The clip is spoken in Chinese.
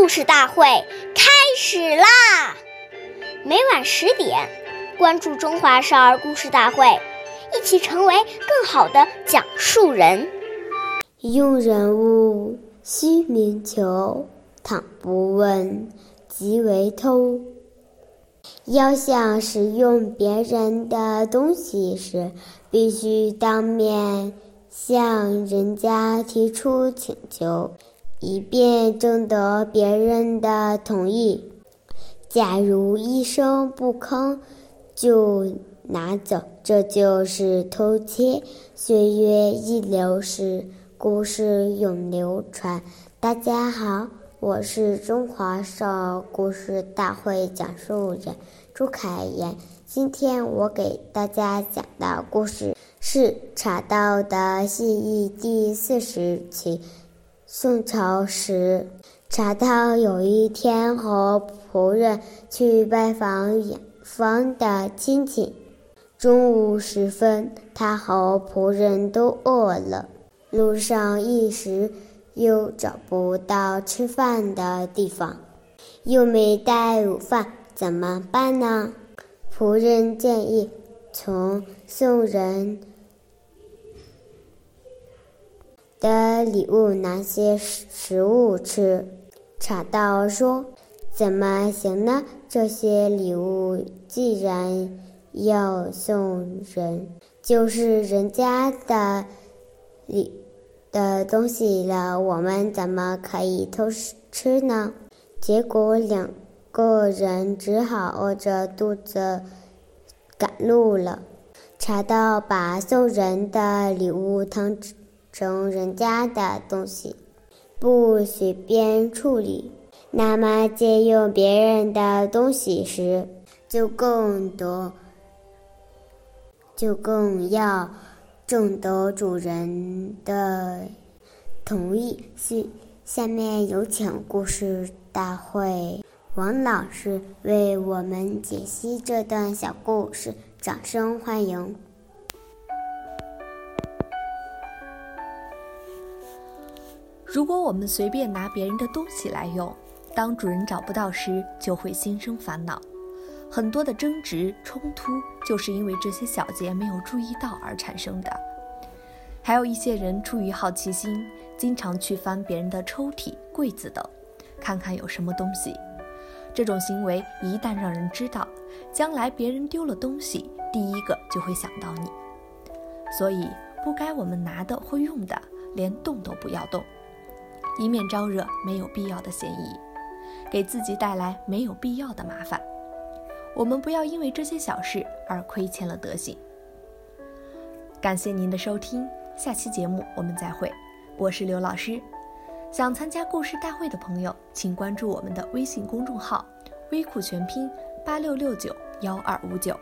故事大会开始啦！每晚十点，关注《中华少儿故事大会》，一起成为更好的讲述人。用人物须明求，倘不问，即为偷。要想使用别人的东西时，必须当面向人家提出请求。以便征得别人的同意。假如一声不吭就拿走，这就是偷窃。岁月易流逝，故事永流传。大家好，我是中华少儿故事大会讲述人朱凯言。今天我给大家讲的故事是《茶道的信义》第四十期。宋朝时，茶道有一天和仆人去拜访远方的亲戚。中午时分，他和仆人都饿了，路上一时又找不到吃饭的地方，又没带午饭，怎么办呢？仆人建议从宋人。的礼物拿些食食物吃，茶道说：“怎么行呢？这些礼物既然要送人，就是人家的礼的东西了，我们怎么可以偷吃呢？”结果两个人只好饿着肚子赶路了。茶道把送人的礼物汤。成人家的东西，不随便处理，那么借用别人的东西时，就更多，就更要征得主人的同意。下下面有请故事大会王老师为我们解析这段小故事，掌声欢迎。如果我们随便拿别人的东西来用，当主人找不到时，就会心生烦恼。很多的争执冲突，就是因为这些小节没有注意到而产生的。还有一些人出于好奇心，经常去翻别人的抽屉、柜子等，看看有什么东西。这种行为一旦让人知道，将来别人丢了东西，第一个就会想到你。所以，不该我们拿的或用的，连动都不要动。以免招惹没有必要的嫌疑，给自己带来没有必要的麻烦。我们不要因为这些小事而亏欠了德行。感谢您的收听，下期节目我们再会。我是刘老师。想参加故事大会的朋友，请关注我们的微信公众号“微库全拼八六六九幺二五九”。